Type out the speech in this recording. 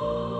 Música